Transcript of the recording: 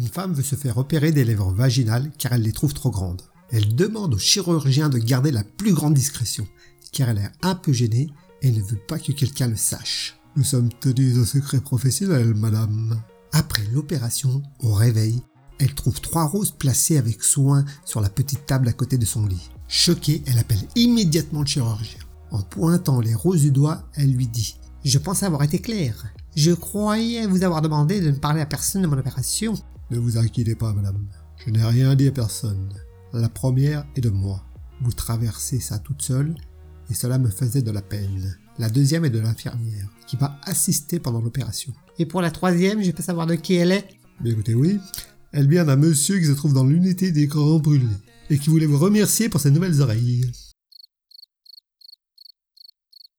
Une femme veut se faire opérer des lèvres vaginales car elle les trouve trop grandes. Elle demande au chirurgien de garder la plus grande discrétion car elle est un peu gênée et ne veut pas que quelqu'un le sache. Nous sommes tenus au secret professionnel, madame. Après l'opération, au réveil, elle trouve trois roses placées avec soin sur la petite table à côté de son lit. Choquée, elle appelle immédiatement le chirurgien. En pointant les roses du doigt, elle lui dit Je pense avoir été claire. Je croyais vous avoir demandé de ne parler à personne de mon opération. Ne vous inquiétez pas, madame. Je n'ai rien dit à personne. La première est de moi. Vous traversez ça toute seule, et cela me faisait de la peine. La deuxième est de l'infirmière, qui m'a assisté pendant l'opération. Et pour la troisième, je peux savoir de qui elle est? Mais écoutez, oui. Elle vient d'un monsieur qui se trouve dans l'unité des grands brûlés, et qui voulait vous remercier pour ses nouvelles oreilles.